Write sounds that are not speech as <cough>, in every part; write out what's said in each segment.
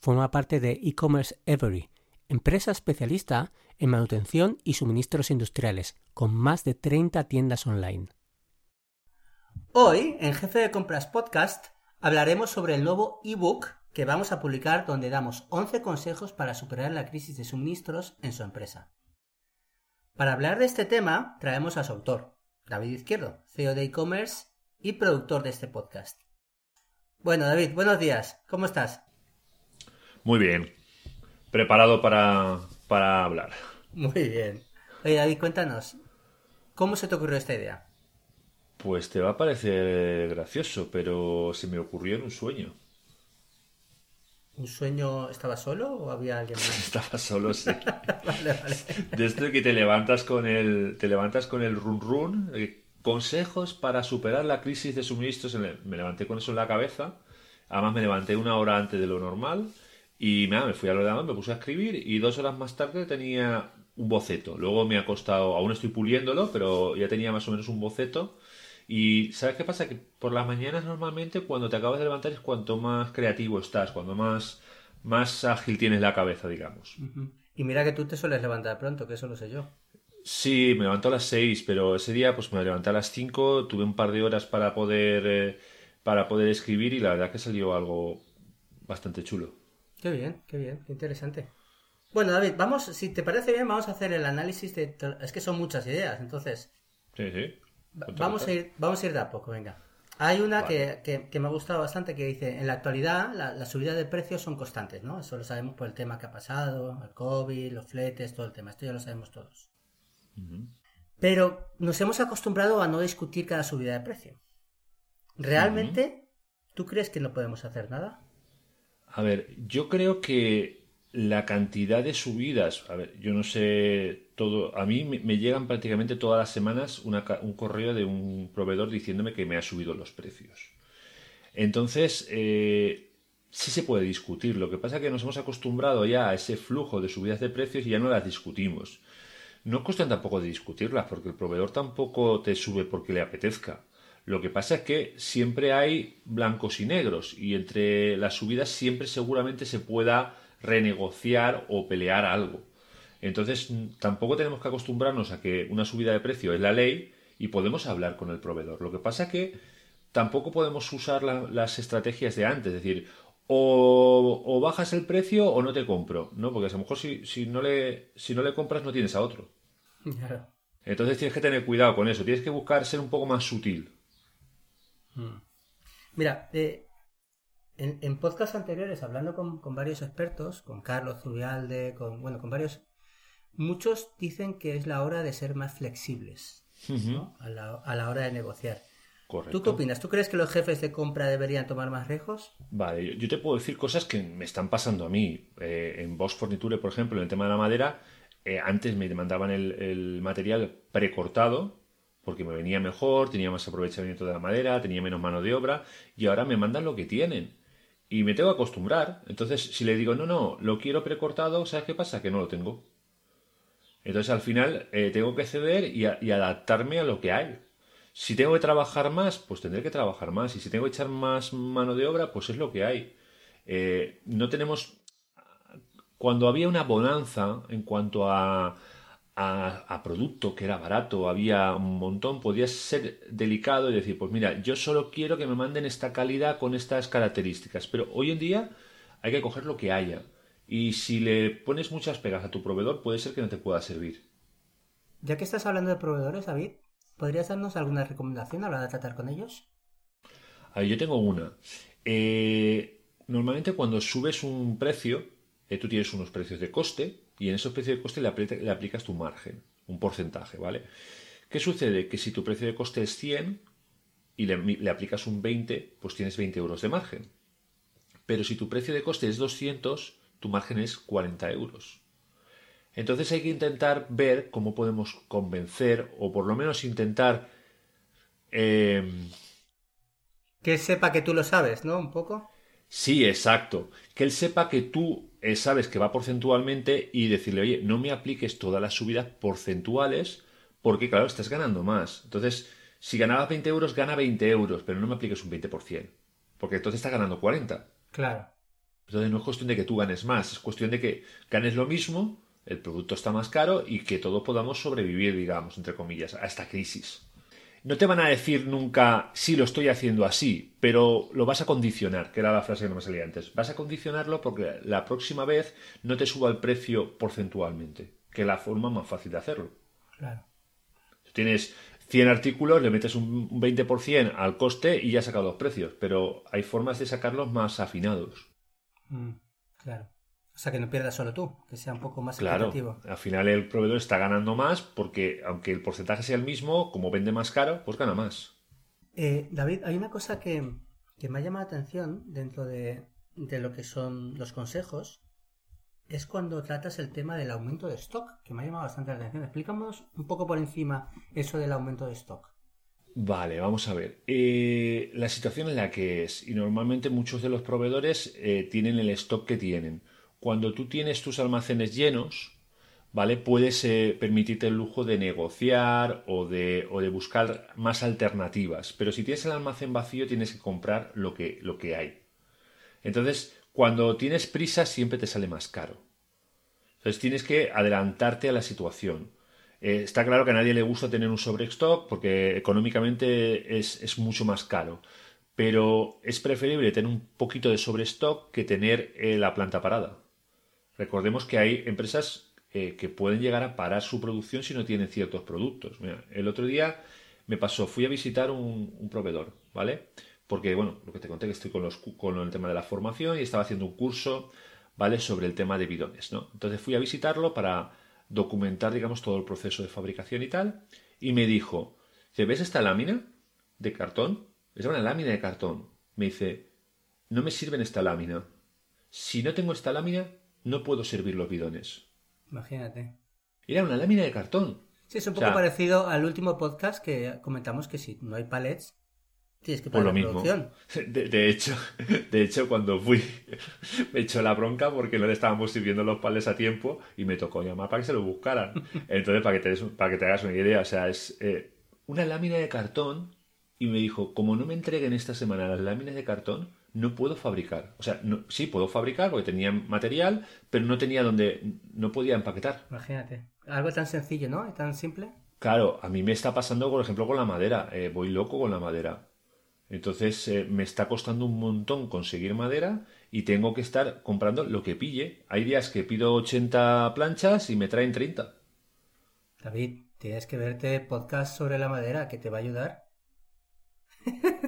forma parte de e-commerce Every, empresa especialista en manutención y suministros industriales, con más de 30 tiendas online. Hoy, en Jefe de Compras Podcast, hablaremos sobre el nuevo ebook que vamos a publicar donde damos 11 consejos para superar la crisis de suministros en su empresa. Para hablar de este tema, traemos a su autor, David Izquierdo, CEO de e-commerce y productor de este podcast. Bueno, David, buenos días. ¿Cómo estás? Muy bien. Preparado para, para hablar. Muy bien. Oye, David, cuéntanos. ¿Cómo se te ocurrió esta idea? Pues te va a parecer gracioso, pero se me ocurrió en un sueño. ¿Un sueño estaba solo o había alguien más? <laughs> Estaba solo, sí. <laughs> vale, vale. Desde que te levantas con el, te levantas con el run run, eh, consejos para superar la crisis de suministros. en el- Me levanté con eso en la cabeza. Además me levanté una hora antes de lo normal y nada, me fui al ordenador, me puse a escribir y dos horas más tarde tenía un boceto. Luego me ha costado, aún estoy puliéndolo, pero ya tenía más o menos un boceto. Y ¿sabes qué pasa? Que por las mañanas normalmente cuando te acabas de levantar es cuanto más creativo estás, cuando más, más ágil tienes la cabeza, digamos. Y mira que tú te sueles levantar pronto, que eso lo sé yo. Sí, me levanto a las 6, pero ese día pues me levanté a las 5, tuve un par de horas para poder, eh, para poder escribir y la verdad que salió algo bastante chulo. Qué bien, qué bien, qué interesante. Bueno, David, vamos, si te parece bien, vamos a hacer el análisis de... Es que son muchas ideas, entonces Sí, sí. vamos a ir, vamos a ir de a poco, venga. Hay una Vale. que, que- que me ha gustado bastante que dice, en la actualidad la, la subida de precios son constantes, ¿no? Eso lo sabemos por el tema que ha pasado, el COVID, los fletes, todo el tema, esto ya lo sabemos todos. Pero nos hemos acostumbrado a no discutir cada subida de precio. ¿Realmente tú crees que no podemos hacer nada? A ver, yo creo que la cantidad de subidas, a ver, yo no sé todo, a mí me, llegan prácticamente todas las semanas un correo de un proveedor diciéndome que me ha subido los precios. Entonces, eh, sí se puede discutir. Lo que pasa es que nos hemos acostumbrado ya a ese flujo de subidas de precios y ya no las discutimos. No cuesta tampoco de discutirlas, porque el proveedor tampoco te sube porque le apetezca. Lo que pasa es que siempre hay blancos y negros, y entre las subidas siempre seguramente se pueda renegociar o pelear algo. Entonces, tampoco tenemos que acostumbrarnos a que una subida de precio es la ley y podemos hablar con el proveedor. Lo que pasa es que tampoco podemos usar la- las estrategias de antes, es decir, o, o bajas el precio o no te compro, ¿no? Porque a lo mejor si, si no le, si no le compras no tienes a otro. <laughs> Entonces tienes que tener cuidado con eso, tienes que buscar ser un poco más sutil. Mira, eh, en, en podcasts anteriores, hablando con, con varios expertos, con Carlos Zubialde, con, bueno, con varios, muchos dicen que es la hora de ser más flexibles ¿no? a, la, a la hora de negociar. Correcto. ¿Tú qué opinas? ¿Tú crees que los jefes de compra deberían tomar más riesgos? Vale, yo, yo te puedo decir cosas que me están pasando a mí. Eh, en Bosch Forniture, por ejemplo, en el tema de la madera, eh, antes me mandaban el, el material precortado porque me venía mejor, tenía más aprovechamiento de la madera, tenía menos mano de obra y ahora me mandan lo que tienen. Y me tengo que acostumbrar. Entonces, si le digo, no, no, lo quiero precortado, ¿sabes qué pasa? Que no lo tengo. Entonces, al final, eh, tengo que ceder y, adaptarme a lo que hay. Si tengo que trabajar más, pues tendré que trabajar más. Y si tengo que echar más mano de obra, pues es lo que hay. Eh, no tenemos. Cuando había una bonanza en cuanto a, a, a producto que era barato, había un montón, podía ser delicado y decir, pues mira, yo solo quiero que me manden esta calidad con estas características. Pero hoy en día hay que coger lo que haya. Y si le pones muchas pegas a tu proveedor, puede ser que no te pueda servir. Ya que estás hablando de proveedores, David, ¿podrías darnos alguna recomendación a la hora de tratar con ellos? A ver, yo tengo una. Eh, normalmente cuando subes un precio, eh, tú tienes unos precios de coste y en esos precios de coste le, apli- le aplicas tu margen, un porcentaje, ¿vale? ¿Qué sucede? Que si tu precio de coste es 100 y le, le aplicas un 20, pues tienes 20 euros de margen. Pero si tu precio de coste es 200, tu margen es 40 euros. Entonces hay que intentar ver cómo podemos convencer o por lo menos intentar... Eh, que él sepa que tú lo sabes, ¿no? Un poco. Sí, exacto. Que él sepa que tú eh, sabes que va porcentualmente y decirle, oye, no me apliques todas las subidas porcentuales porque, claro, estás ganando más. Entonces, si ganabas 20 euros, gana 20 euros, pero no me apliques un 20%. Porque entonces estás ganando 40. Claro. Entonces no es cuestión de que tú ganes más, es cuestión de que ganes lo mismo, el producto está más caro y que todos podamos sobrevivir, digamos, entre comillas, a esta crisis. No te van a decir nunca, sí, lo estoy haciendo así, pero lo vas a condicionar, que era la frase que no me salía antes. Vas a condicionarlo porque la próxima vez no te suba el precio porcentualmente, que es la forma más fácil de hacerlo. Claro. tienes 100 artículos, le metes un 20% al coste y ya has sacado los precios, pero hay formas de sacarlos más afinados. Mm, claro. O sea, que no pierdas solo tú, que sea un poco más claro, Al final el proveedor está ganando más porque, aunque el porcentaje sea el mismo, como vende más caro, pues gana más. Eh, David, hay una cosa que, que, me ha llamado la atención dentro de, de lo que son los consejos, es cuando tratas el tema del aumento de stock, que me ha llamado bastante la atención. Explícanos un poco por encima eso del aumento de stock. Vale, vamos a ver. Eh, la situación en la que es, y normalmente muchos de los proveedores eh, tienen el stock que tienen cuando tú tienes tus almacenes llenos, ¿vale? Puedes eh, permitirte el lujo de negociar o de, buscar más alternativas. Pero si tienes el almacén vacío, tienes que comprar lo que, lo que hay. Entonces, cuando tienes prisa, siempre te sale más caro. Entonces, tienes que adelantarte a la situación. Eh, está claro que a nadie le gusta tener un sobrestock porque económicamente es, es mucho más caro pero es preferible tener un poquito de sobrestock que tener eh, la planta parada. Recordemos que hay empresas eh, que pueden llegar a parar su producción si no tienen ciertos productos. el otro día me pasó, fui a visitar un, proveedor, ¿vale? Porque, bueno, lo que te conté que estoy con, los, con el tema de la formación y estaba haciendo un curso, ¿vale? Sobre el tema de bidones, ¿no? Entonces fui a visitarlo para documentar, digamos, todo el proceso de fabricación y tal, y me dijo, ¿te ves esta lámina de cartón? Es una lámina de cartón. Me dice, no me sirven esta lámina. Si no tengo esta lámina, no puedo servir los bidones. Imagínate. Era una lámina de cartón. Sí, es un poco parecido al último podcast que comentamos que si no hay palets, tienes que poner la mismo. producción. <laughs> De, hecho, de hecho, cuando fui, <laughs> me echó la bronca porque no le estábamos sirviendo los palets a tiempo y me tocó llamar para que se lo buscaran. <laughs> Entonces, para que te, para que te hagas una idea, o sea, es eh, una lámina de cartón y me dijo, como no me entreguen esta semana las láminas de cartón, no puedo fabricar. O sea, no, sí puedo fabricar porque tenía material, pero no tenía donde, no podía empaquetar. Imagínate. Algo tan sencillo, ¿no? Tan simple. Claro, a mí me está pasando, por ejemplo, con la madera. Eh, voy loco con la madera. Entonces eh, me está costando un montón conseguir madera y tengo que estar comprando lo que pille. Hay días que pido 80 planchas y me traen 30. David, tienes que verte podcast sobre la madera que te va a ayudar. <laughs>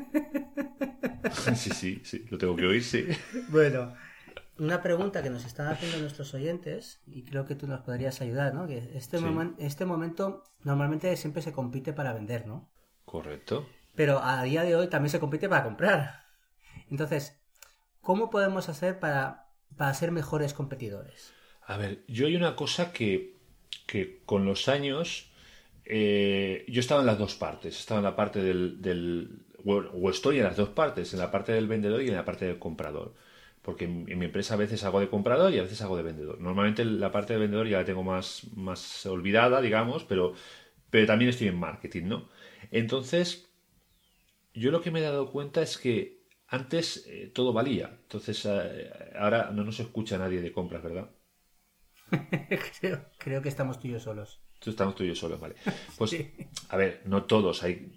<laughs> Sí, sí, sí, lo tengo que oír, sí. Bueno, una pregunta que nos están haciendo nuestros oyentes y creo que tú nos podrías ayudar, ¿no? Que este, este momento normalmente siempre se compite para vender, ¿no? Correcto. Pero a día de hoy también se compite para comprar. Entonces, ¿cómo podemos hacer para, para ser mejores competidores? A ver, yo hay una cosa que, que con los años eh, yo estaba en las dos partes. Estaba en la parte del, o estoy en las dos partes, en la parte del vendedor y en la parte del comprador. Porque en, mi empresa a veces hago de comprador y a veces hago de vendedor. Normalmente la parte de vendedor ya la tengo más, más olvidada, digamos, pero, pero también estoy en marketing, ¿no? Entonces, yo lo que me he dado cuenta es que antes eh, todo valía. Entonces, eh, ahora no nos escucha nadie de compras, ¿verdad? <laughs> creo, que estamos tú y yo solos. Estamos tú y yo solos, vale. <laughs> Pues, a ver, no todos. Hay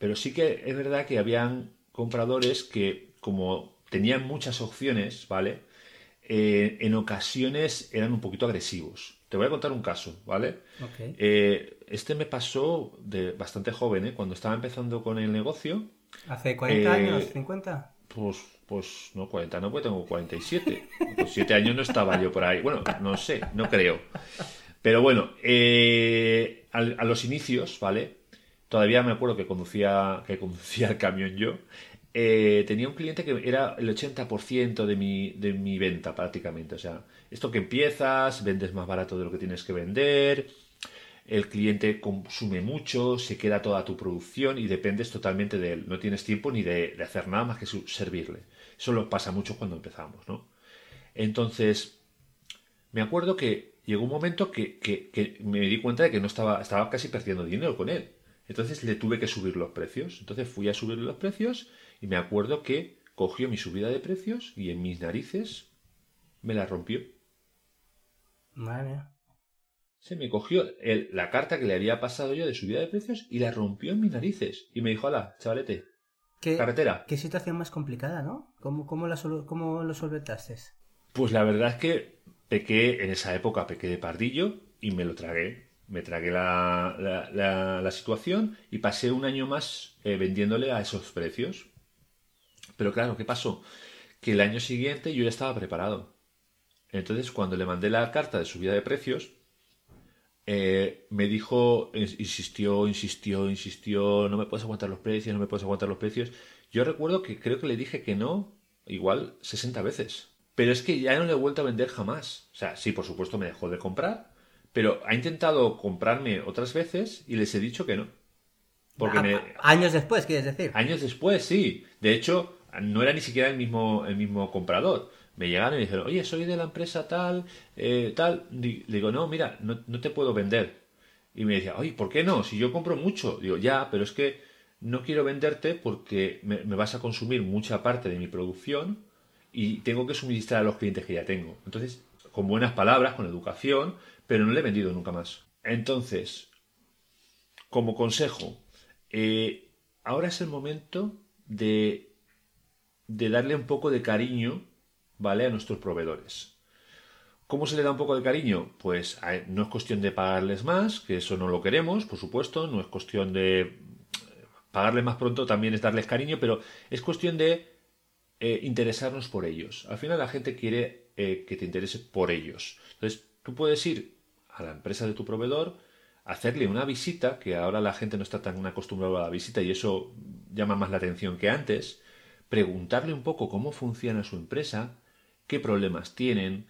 pero sí que es verdad que habían compradores que, como tenían muchas opciones, ¿vale? Eh, en ocasiones eran un poquito agresivos. Te voy a contar un caso, ¿vale? Eh, este me pasó de bastante joven, ¿eh? Cuando estaba empezando con el negocio. ¿Hace 40 años? ¿50? Pues, pues no, 40 no, porque tengo 47. Pues 7 años no estaba yo por ahí. Bueno, no sé, no creo. Pero bueno, a los inicios, ¿vale? Todavía me acuerdo que conducía, que conducía el camión yo, eh, tenía un cliente que era el 80% de mi, de mi venta prácticamente. O sea, esto que empiezas, vendes más barato de lo que tienes que vender, el cliente consume mucho, se queda toda tu producción y dependes totalmente de él. No tienes tiempo ni de, hacer nada más que servirle. Eso lo pasa mucho cuando empezamos, ¿no? Entonces, me acuerdo que llegó un momento que, me di cuenta de que no estaba, estaba casi perdiendo dinero con él. Entonces le tuve que subir los precios. Entonces fui a subir los precios y me acuerdo que cogió mi subida de precios y en mis narices me la rompió. Madre Se me cogió la carta que le había pasado yo de subida de precios y la rompió en mis narices. Y me dijo, hola, chavalete, ¿Qué, carretera. Qué situación más complicada, ¿no? ¿Cómo, cómo, la, cómo lo solventaste? Pues la verdad es que pequé, en esa época pequé de pardillo y me lo tragué me tragué la, situación y pasé un año más eh, vendiéndole a esos precios. Pero claro, ¿qué pasó? Que el año siguiente yo ya estaba preparado. Entonces, cuando le mandé la carta de subida de precios, eh, me dijo, insistió, insistió, insistió, no me puedes aguantar los precios, no me puedes aguantar los precios. Yo recuerdo que creo que le dije que no, igual 60 veces. Pero es que ya no le he vuelto a vender jamás. O sea, sí, por supuesto me dejó de comprar, pero ha intentado comprarme otras veces y les he dicho que no. Porque me... Años después, quieres decir. Años después, sí. De hecho, no era ni siquiera el mismo, el mismo comprador. Me llegaron y dijeron, oye, soy de la empresa tal, eh, tal. Le digo, no, mira, no, te puedo vender. Y me decía, oye, ¿por qué no? Si yo compro mucho. Digo, ya, pero es que no quiero venderte porque me, me vas a consumir mucha parte de mi producción y tengo que suministrar a los clientes que ya tengo. Entonces, con buenas palabras, con educación, pero no le he vendido nunca más. Entonces, como consejo, eh, ahora es el momento de, de darle un poco de cariño, ¿vale? A nuestros proveedores. ¿Cómo se le da un poco de cariño? Pues no es cuestión de pagarles más, que eso no lo queremos, por supuesto, no es cuestión de pagarles más pronto, también es darles cariño, pero es cuestión de eh, interesarnos por ellos. Al final la gente quiere eh, que te interese por ellos. Entonces, tú puedes ir a la empresa de tu proveedor, hacerle una visita, que ahora la gente no está tan acostumbrada a la visita y eso llama más la atención que antes, preguntarle un poco cómo funciona su empresa, qué problemas tienen,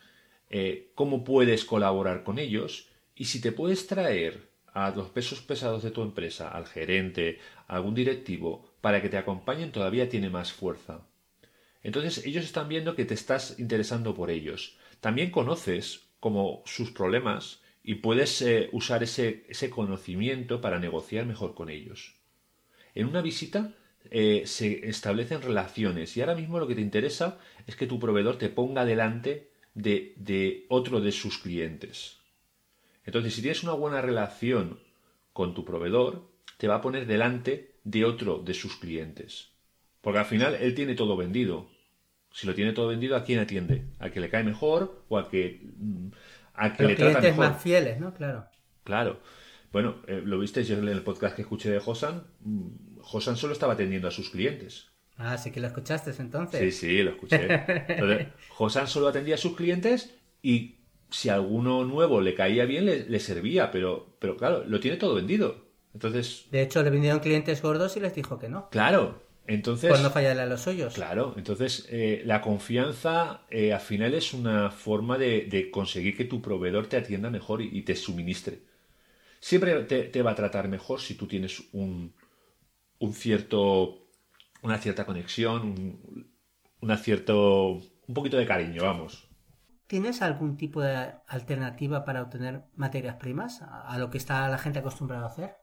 eh, cómo puedes colaborar con ellos y si te puedes traer a los pesos pesados de tu empresa, al gerente, a algún directivo, para que te acompañen todavía tiene más fuerza. Entonces ellos están viendo que te estás interesando por ellos. También conoces como sus problemas y puedes eh, usar ese, ese, conocimiento para negociar mejor con ellos. En una visita eh, se establecen relaciones y ahora mismo lo que te interesa es que tu proveedor te ponga delante de, de otro de sus clientes. Entonces, si tienes una buena relación con tu proveedor, te va a poner delante de otro de sus clientes. Porque al final él tiene todo vendido. Si lo tiene todo vendido, ¿a quién atiende? ¿A que le cae mejor o a que, mm, a que le trata mejor? más fieles, ¿no? Claro. Claro. Bueno, eh, lo viste yo en el podcast que escuché de Josan. Mm, Josan solo estaba atendiendo a sus clientes. Ah, sí que lo escuchaste entonces. Sí, sí, lo escuché. Entonces, <laughs> Josan solo atendía a sus clientes y si alguno nuevo le caía bien, le, le servía, pero, pero claro, lo tiene todo vendido. Entonces. De hecho, le vinieron clientes gordos y les dijo que no. Claro, entonces, pues no fallarle a los suyos. Claro, entonces eh, la confianza eh, al final es una forma de, conseguir que tu proveedor te atienda mejor y, te suministre. Siempre te, va a tratar mejor si tú tienes un, un cierto, una cierta conexión, un, una cierto, un poquito de cariño, vamos. ¿Tienes algún tipo de alternativa para obtener materias primas a lo que está la gente acostumbrada a hacer?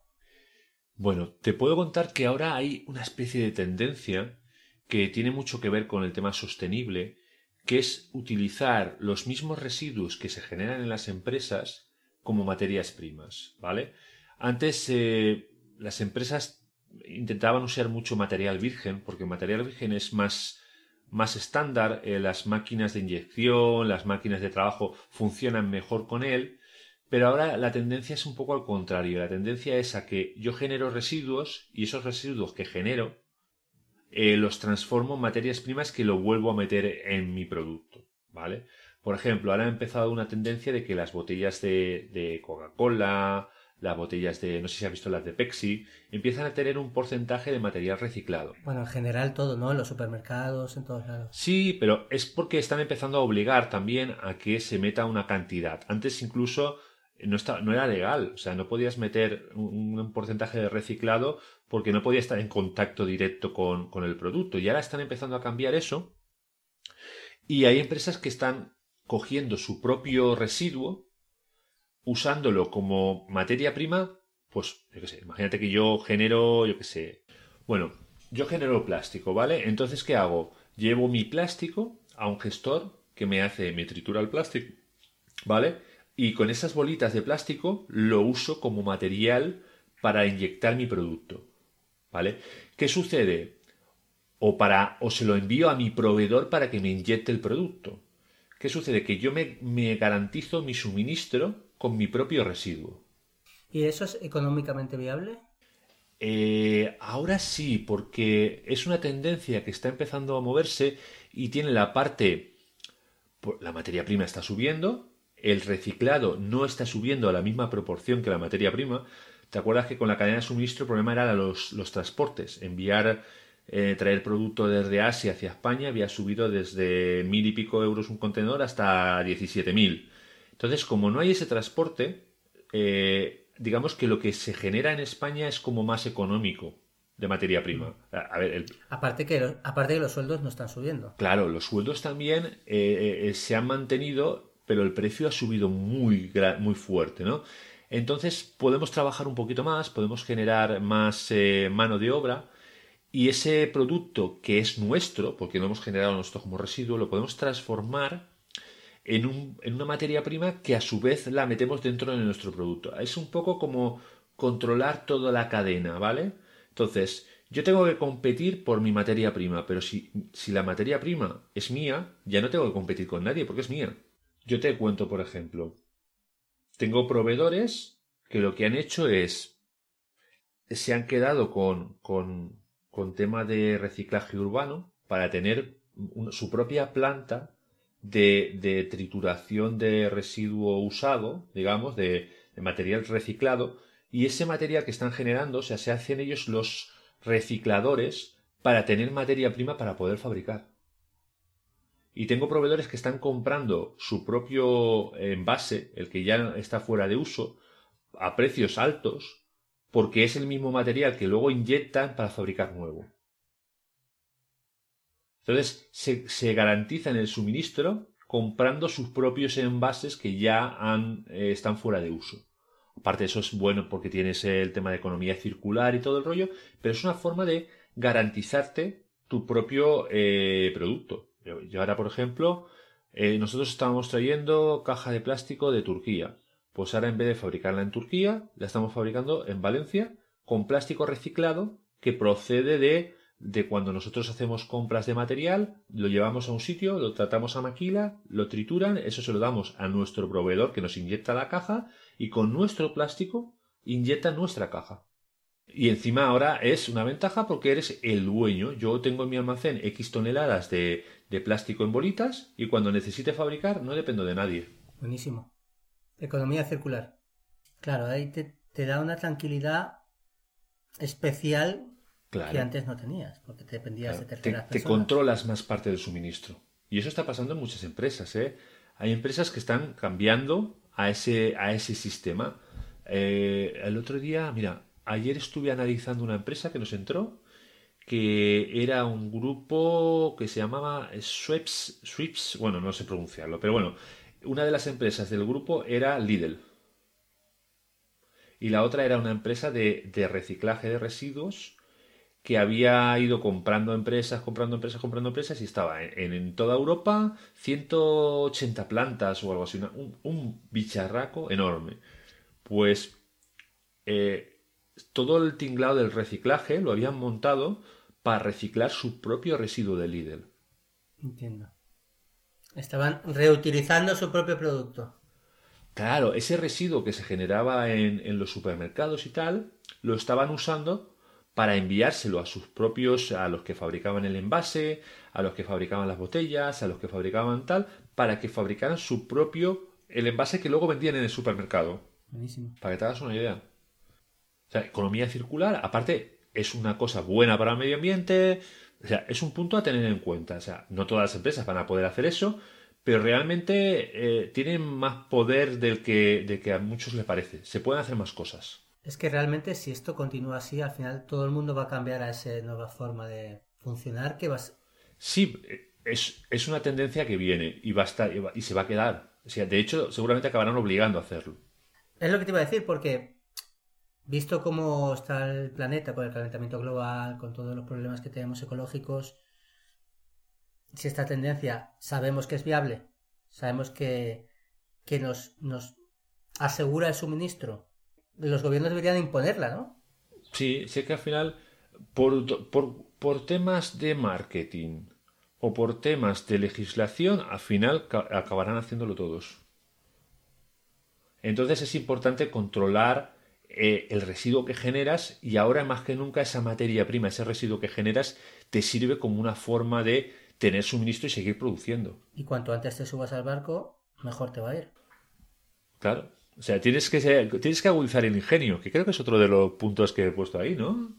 Bueno, te puedo contar que ahora hay una especie de tendencia que tiene mucho que ver con el tema sostenible, que es utilizar los mismos residuos que se generan en las empresas como materias primas, ¿vale? Antes eh, las empresas intentaban usar mucho material virgen, porque material virgen es más, más estándar, eh, las máquinas de inyección, las máquinas de trabajo funcionan mejor con él, pero ahora la tendencia es un poco al contrario. La tendencia es a que yo genero residuos y esos residuos que genero eh, los transformo en materias primas que lo vuelvo a meter en mi producto. ¿Vale? Por ejemplo, ahora ha empezado una tendencia de que las botellas de, Coca-Cola, las botellas de, no sé si has visto las de Pepsi, empiezan a tener un porcentaje de material reciclado. Bueno, en general todo, ¿no? En los supermercados, en todos lados. Sí, pero es porque están empezando a obligar también a que se meta una cantidad. Antes incluso no, era legal, o sea, no podías meter un, porcentaje de reciclado porque no podía estar en contacto directo con, con el producto. Y ahora están empezando a cambiar eso. Y hay empresas que están cogiendo su propio residuo usándolo como materia prima, pues, yo qué sé, imagínate que yo genero, yo qué sé, bueno, yo genero plástico, ¿vale? Entonces, ¿qué hago? Llevo mi plástico a un gestor que me hace, me tritura el plástico, ¿vale? Y con esas bolitas de plástico lo uso como material para inyectar mi producto, ¿vale? ¿Qué sucede? O para, o se lo envío a mi proveedor para que me inyecte el producto. ¿Qué sucede? Que yo me, me garantizo mi suministro con mi propio residuo. ¿Y eso es económicamente viable? Eh, ahora sí, porque es una tendencia que está empezando a moverse y tiene la parte, la materia prima está subiendo, el reciclado no está subiendo a la misma proporción que la materia prima. ¿Te acuerdas que con la cadena de suministro el problema era los, los transportes? Enviar, eh, traer producto desde Asia hacia España había subido desde mil y pico euros un contenedor hasta diecisiete mil. Entonces, como no hay ese transporte, eh, digamos que lo que se genera en España es como más económico de materia prima. A, ver, aparte, que los, aparte que los sueldos no están subiendo. Claro, los sueldos también eh, eh, se han mantenido, pero el precio ha subido muy, muy fuerte, ¿no? Entonces podemos trabajar un poquito más, podemos generar más mano de obra y ese producto que es nuestro, porque lo hemos generado nosotros como residuo, lo podemos transformar en, un, en una materia prima que a su vez la metemos dentro de nuestro producto. Es un poco como controlar toda la cadena, ¿vale? Entonces, yo tengo que competir por mi materia prima, pero si, si, la materia prima es mía, ya no tengo que competir con nadie porque es mía. Yo te cuento, por ejemplo, tengo proveedores que lo que han hecho es, se han quedado con, con, con tema de reciclaje urbano para tener su propia planta de, trituración de residuo usado, digamos, de, material reciclado, y ese material que están generando, o sea, se hacen ellos los recicladores para tener materia prima para poder fabricar. Y tengo proveedores que están comprando su propio envase, el que ya está fuera de uso, a precios altos, porque es el mismo material que luego inyectan para fabricar nuevo. Entonces se, garantiza en el suministro comprando sus propios envases que ya eh, están fuera de uso. Aparte eso es bueno porque tienes el tema de economía circular y todo el rollo, pero es una forma de garantizarte tu propio eh, producto. Yo ahora, por ejemplo, eh, nosotros estábamos trayendo caja de plástico de Turquía. Pues ahora en vez de fabricarla en Turquía, la estamos fabricando en Valencia con plástico reciclado que procede de de cuando nosotros hacemos compras de material, lo llevamos a un sitio, lo tratamos a maquila, lo trituran, eso se lo damos a nuestro proveedor que nos inyecta la caja y con nuestro plástico inyecta nuestra caja. Y encima ahora es una ventaja porque eres el dueño. Yo tengo en mi almacén X toneladas de, de plástico en bolitas y cuando necesite fabricar no dependo de nadie. Buenísimo. Economía circular. Claro, ahí te, te da una tranquilidad especial que antes no tenías, porque te dependías de terceras te, Te controlas más parte del suministro. Y eso está pasando en muchas empresas. ¿eh? Hay empresas que están cambiando a ese, a ese sistema. Eh, el otro día, mira, ayer estuve analizando una empresa que nos entró, que era un grupo que se llamaba Sweeps, Sweeps, bueno, no sé pronunciarlo, pero bueno, una de las empresas del grupo era Lidl. Y la otra era una empresa de, de reciclaje de residuos que había ido comprando empresas, comprando empresas, comprando empresas y estaba en, toda Europa 180 plantas o algo así, un, bicharraco enorme. Pues eh, todo el tinglado del reciclaje lo habían montado para reciclar su propio residuo de Lidl. Entiendo. Estaban reutilizando su propio producto. Claro, ese residuo que se generaba en, en los supermercados y tal, lo estaban usando para enviárselo a sus propios, a los que fabricaban el envase, a los que fabricaban las botellas, a los que fabricaban tal, para que fabricaran su propio, el envase que luego vendían en el supermercado. Buenísimo. Para que te hagas una idea. O sea, economía circular, aparte, es una cosa buena para el medio ambiente. O sea, es un punto a tener en cuenta. O sea, no todas las empresas van a poder hacer eso, pero realmente eh, tienen más poder del que, del que a muchos les parece. Se pueden hacer más cosas. Es que realmente si esto continúa así, al final todo el mundo va a cambiar a esa nueva forma de funcionar que vas... Sí, es, es una tendencia que viene y va a estar y, va- y se va a quedar. O sea, de hecho, seguramente acabarán obligando a hacerlo. Es lo que te iba a decir, porque visto cómo está el planeta con el calentamiento global, con todos los problemas que tenemos ecológicos, si esta tendencia sabemos que es viable, sabemos que, que nos, nos asegura el suministro, los gobiernos deberían imponerla, ¿no? Sí, sé que al final, por, por, por temas de marketing o por temas de legislación, al final ca- acabarán haciéndolo todos. Entonces es importante controlar eh, el residuo que generas y ahora más que nunca esa materia prima, ese residuo que generas, te sirve como una forma de tener suministro y seguir produciendo. Y cuanto antes te subas al barco, mejor te va a ir. Claro. O sea, tienes que, tienes que agudizar el ingenio, que creo que es otro de los puntos que he puesto ahí, ¿no?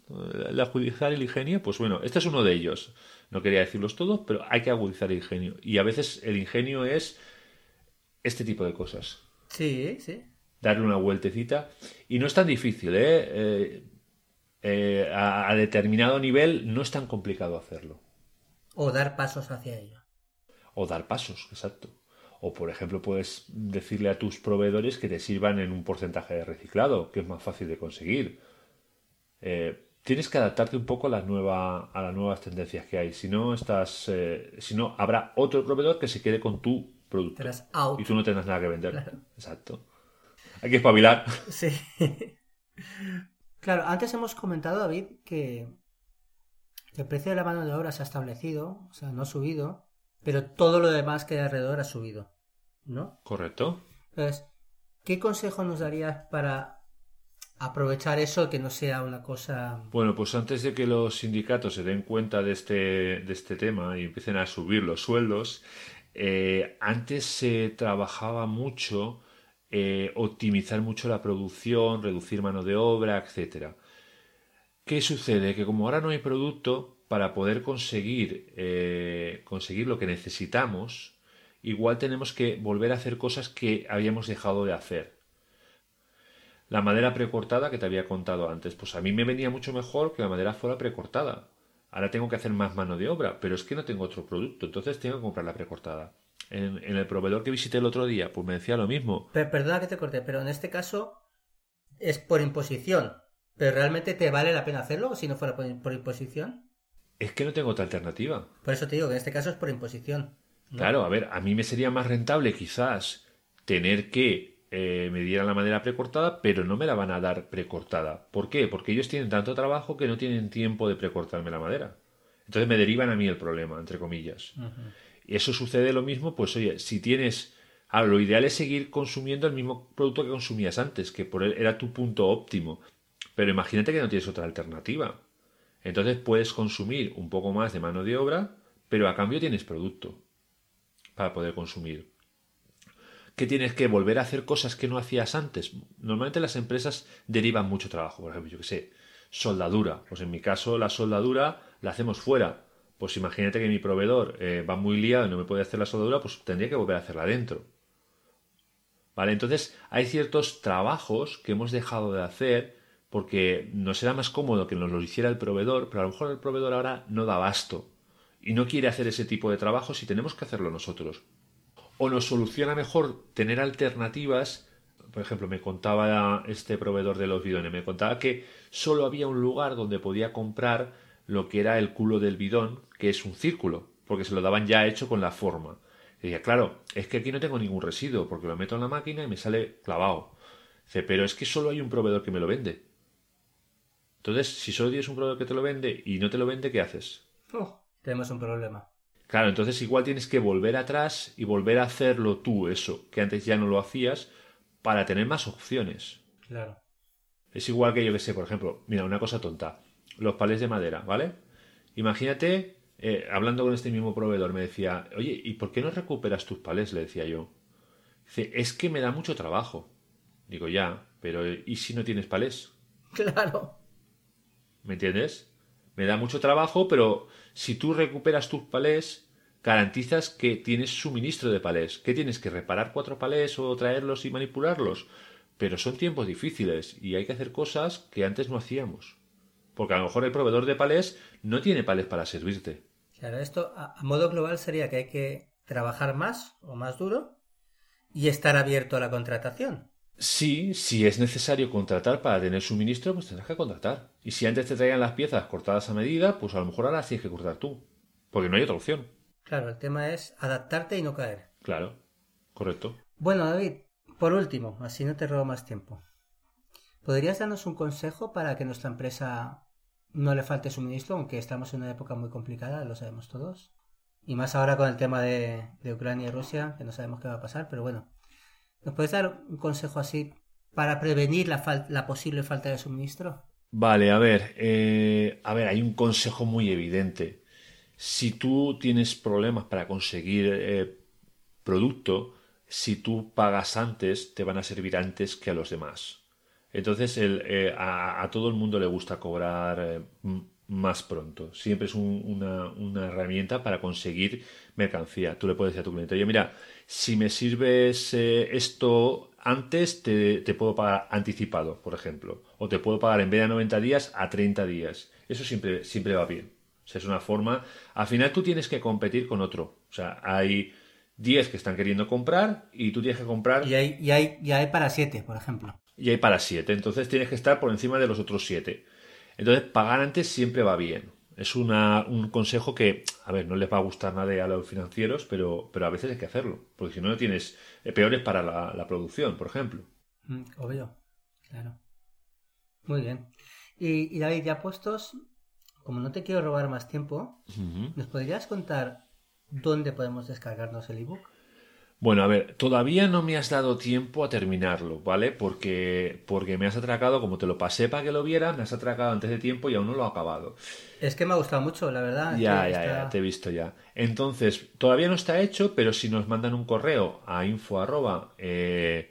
El agudizar el ingenio, pues bueno, este es uno de ellos. No quería decirlos todos, pero hay que agudizar el ingenio. Y a veces el ingenio es este tipo de cosas. Sí, sí. Darle una vueltecita. Y no es tan difícil, ¿eh? Eh, eh, a, a determinado nivel no es tan complicado hacerlo. O dar pasos hacia ello. O dar pasos, exacto. O, por ejemplo, puedes decirle a tus proveedores que te sirvan en un porcentaje de reciclado, que es más fácil de conseguir. Eh, tienes que adaptarte un poco a las, nueva, a las nuevas tendencias que hay. Si no, estás, eh, si no, habrá otro proveedor que se quede con tu producto. Out. Y tú no tendrás nada que vender. Claro. Exacto. Hay que espabilar. Sí. claro, antes hemos comentado, David, que el precio de la mano de obra se ha establecido, o sea, no ha subido, pero todo lo demás que hay alrededor ha subido, ¿no? Correcto. Entonces, ¿qué consejo nos darías para aprovechar eso que no sea una cosa... Bueno, pues antes de que los sindicatos se den cuenta de este, de este tema y empiecen a subir los sueldos, eh, antes se trabajaba mucho eh, optimizar mucho la producción, reducir mano de obra, etcétera. ¿Qué sucede? Que como ahora no hay producto para poder conseguir, eh, conseguir lo que necesitamos, igual tenemos que volver a hacer cosas que habíamos dejado de hacer. La madera precortada que te había contado antes, pues a mí me venía mucho mejor que la madera fuera precortada. Ahora tengo que hacer más mano de obra, pero es que no tengo otro producto, entonces tengo que comprar la precortada. En, en el proveedor que visité el otro día, pues me decía lo mismo. Per- perdona que te corté, pero en este caso es por imposición. ¿Pero realmente te vale la pena hacerlo si no fuera por, por imposición? Es que no tengo otra alternativa. Por eso te digo que en este caso es por imposición. ¿no? Claro, a ver, a mí me sería más rentable quizás tener que eh, me dieran la madera precortada, pero no me la van a dar precortada. ¿Por qué? Porque ellos tienen tanto trabajo que no tienen tiempo de precortarme la madera. Entonces me derivan a mí el problema, entre comillas. Eso sucede lo mismo, pues oye, si tienes... Ah, lo ideal es seguir consumiendo el mismo producto que consumías antes, que por él era tu punto óptimo. Pero imagínate que no tienes otra alternativa. Entonces puedes consumir un poco más de mano de obra, pero a cambio tienes producto para poder consumir. ¿Qué tienes que volver a hacer cosas que no hacías antes? Normalmente las empresas derivan mucho trabajo, por ejemplo, yo que sé, soldadura. Pues en mi caso la soldadura la hacemos fuera. Pues imagínate que mi proveedor eh, va muy liado y no me puede hacer la soldadura, pues tendría que volver a hacerla dentro. ¿Vale? Entonces hay ciertos trabajos que hemos dejado de hacer porque nos era más cómodo que nos lo hiciera el proveedor, pero a lo mejor el proveedor ahora no da abasto y no quiere hacer ese tipo de trabajo si tenemos que hacerlo nosotros. O nos soluciona mejor tener alternativas. Por ejemplo, me contaba este proveedor de los bidones, me contaba que solo había un lugar donde podía comprar lo que era el culo del bidón, que es un círculo, porque se lo daban ya hecho con la forma. Y decía, claro, es que aquí no tengo ningún residuo, porque lo meto en la máquina y me sale clavado. Dice, pero es que solo hay un proveedor que me lo vende. Entonces, si solo tienes un proveedor que te lo vende y no te lo vende, ¿qué haces? Oh, tenemos un problema. Claro, entonces igual tienes que volver atrás y volver a hacerlo tú, eso, que antes ya no lo hacías, para tener más opciones. Claro. Es igual que yo que sé, por ejemplo, mira, una cosa tonta, los palés de madera, ¿vale? Imagínate, eh, hablando con este mismo proveedor, me decía, oye, ¿y por qué no recuperas tus palés? Le decía yo. Dice, es que me da mucho trabajo. Digo, ya, pero ¿y si no tienes palés? <laughs> Claro. ¿Me entiendes? Me da mucho trabajo, pero si tú recuperas tus palés, garantizas que tienes suministro de palés. ¿Qué tienes que reparar cuatro palés o traerlos y manipularlos? Pero son tiempos difíciles y hay que hacer cosas que antes no hacíamos. Porque a lo mejor el proveedor de palés no tiene palés para servirte. Claro, esto a a modo global sería que hay que trabajar más o más duro y estar abierto a la contratación. Sí, si es necesario contratar para tener suministro, pues tendrás que contratar. Y si antes te traían las piezas cortadas a medida, pues a lo mejor ahora las tienes que cortar tú. Porque no hay otra opción. Claro, el tema es adaptarte y no caer. Claro, correcto. Bueno, David, por último, así no te robo más tiempo. ¿Podrías darnos un consejo para que nuestra empresa no le falte suministro, aunque estamos en una época muy complicada, lo sabemos todos? Y más ahora con el tema de, Ucrania y Rusia, que no sabemos qué va a pasar, pero bueno. ¿Nos puedes dar un consejo así para prevenir la, la posible falta de suministro? Vale, a ver, eh, a ver, hay un consejo muy evidente. Si tú tienes problemas para conseguir eh, producto, si tú pagas antes, te van a servir antes que a los demás. Entonces, el, eh, a, a todo el mundo le gusta cobrar eh, más pronto. Siempre es un- una, herramienta para conseguir mercancía. Tú le puedes decir a tu cliente, oye, mira, si me sirves eh, esto antes, te, puedo pagar anticipado, por ejemplo. O te puedo pagar en vez de a 90 días a 30 días. Eso siempre, siempre va bien. O sea, es una forma... Al final tú tienes que competir con otro. O sea, hay 10 que están queriendo comprar y tú tienes que comprar Y hay, y hay, y hay para siete, por ejemplo. Y hay para 7. Entonces tienes que estar por encima de los otros 7. Entonces pagar antes siempre va bien. Es una- un consejo que, a ver, no les va a gustar nadie a los financieros, pero, pero a veces hay que hacerlo. Porque si no, no tienes eh, peores para la, la producción, por ejemplo. Mm, obvio, claro. Muy bien. Y, y David, ya puestos, como no te quiero robar más tiempo, ¿nos podrías contar dónde podemos descargarnos el ebook? Bueno, a ver, todavía no me has dado tiempo a terminarlo, ¿vale? Porque, porque me has atracado, como te lo pasé para que lo vieras, me has atracado antes de tiempo y aún no lo he acabado. Es que me ha gustado mucho, la verdad. Ya, ya, está- ya, te he visto ya. Entonces, todavía no está hecho, pero si nos mandan un correo a info arroba, eh,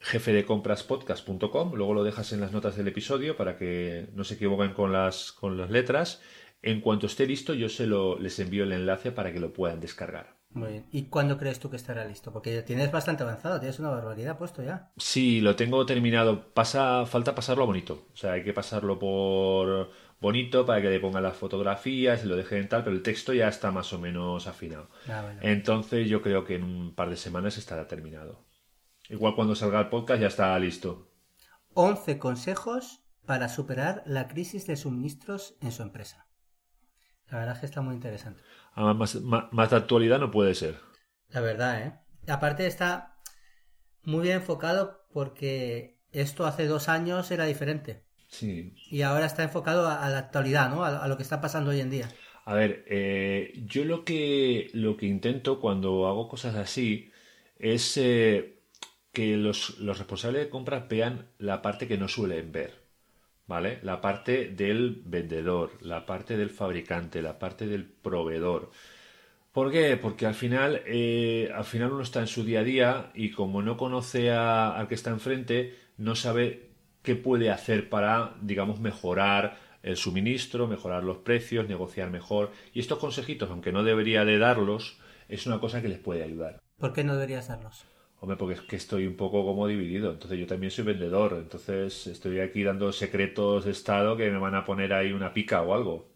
jefedecompaspodcast.com, luego lo dejas en las notas del episodio para que no se equivoquen con las, con las letras. En cuanto esté listo, yo se lo, les envío el enlace para que lo puedan descargar. Muy bien. ¿Y cuándo crees tú que estará listo? Porque ya tienes bastante avanzado, tienes una barbaridad puesto ya. Sí, lo tengo terminado. Pasa, falta pasarlo bonito. O sea, hay que pasarlo por bonito para que le pongan las fotografías y lo dejen tal, pero el texto ya está más o menos afinado. Ah, bueno. Entonces yo creo que en un par de semanas estará terminado. Igual cuando salga el podcast ya está listo. 11 consejos para superar la crisis de suministros en su empresa. La verdad es que está muy interesante. Además, más, más- más de actualidad no puede ser. La verdad, ¿eh? Aparte está muy bien enfocado porque esto hace dos años era diferente. Sí. Y ahora está enfocado a, a la actualidad, ¿no? A, a lo que está pasando hoy en día. A ver, eh, yo lo que, lo que intento cuando hago cosas así es eh, que los, los responsables de compras vean la parte que no suelen ver. ¿Vale? La parte del vendedor, la parte del fabricante, la parte del proveedor. ¿Por qué? Porque al final, eh, al final uno está en su día a día y como no conoce a- al que está enfrente, no sabe qué puede hacer para, digamos, mejorar el suministro, mejorar los precios, negociar mejor. Y estos consejitos, aunque no debería de darlos, es una cosa que les puede ayudar. ¿Por qué no deberías darlos? Hombre, porque es que estoy un poco como dividido. Entonces yo también soy vendedor. Entonces estoy aquí dando secretos de Estado que me van a poner ahí una pica o algo.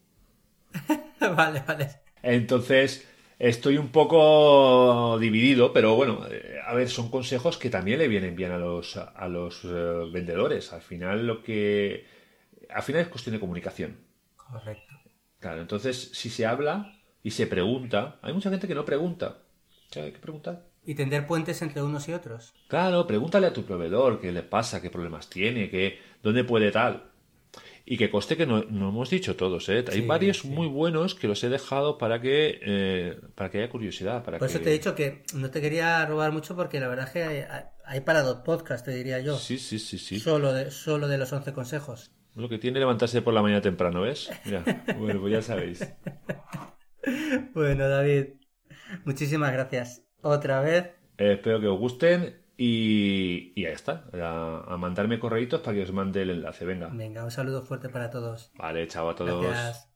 <laughs> vale, vale. Entonces, estoy un poco dividido, pero bueno, eh, a ver, son consejos que también le vienen bien a los, a los eh, vendedores. Al final, lo que. Al final es cuestión de comunicación. Correcto. Claro, entonces, si se habla y se pregunta, hay mucha gente que no pregunta. O sea, hay que preguntar. Y tender puentes entre unos y otros. Claro, pregúntale a tu proveedor qué le pasa, qué problemas tiene, qué, dónde puede tal. Y que coste que no, no hemos dicho todos, ¿eh? Hay Sí, varios sí. muy buenos que los he dejado para que, eh, para que haya curiosidad. Para Por que... eso te he dicho que no te quería robar mucho porque la verdad es que hay, hay para dos podcasts, te diría yo. Sí, sí, sí, sí. Solo, de, solo de los 11 consejos. Lo que tiene levantarse por la mañana temprano, ¿ves? Mira, bueno, pues ya sabéis. <laughs> Bueno, David, muchísimas gracias. Otra vez. Eh, espero que os gusten Y, y ahí está, a, a mandarme correitos para que os mande el enlace. Venga. Venga, un saludo fuerte para todos. Vale, chao a todos. Gracias.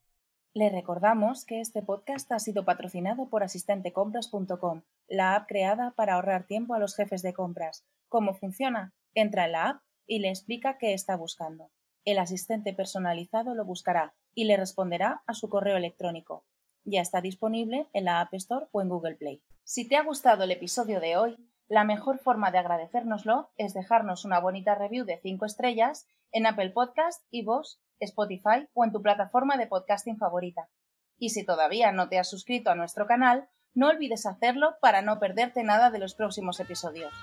Le recordamos que este podcast ha sido patrocinado por asistentecompras.com, la app creada para ahorrar tiempo a los jefes de compras. ¿Cómo funciona? Entra en la app y le explica qué está buscando. El asistente personalizado lo buscará y le responderá a su correo electrónico. Ya está disponible en la App Store o en Google Play. Si te ha gustado el episodio de hoy, la mejor forma de agradecérnoslo es dejarnos una bonita review de 5 estrellas en Apple Podcast, iVoox, Spotify o en tu plataforma de podcasting favorita. Y si todavía no te has suscrito a nuestro canal, no olvides hacerlo para no perderte nada de los próximos episodios.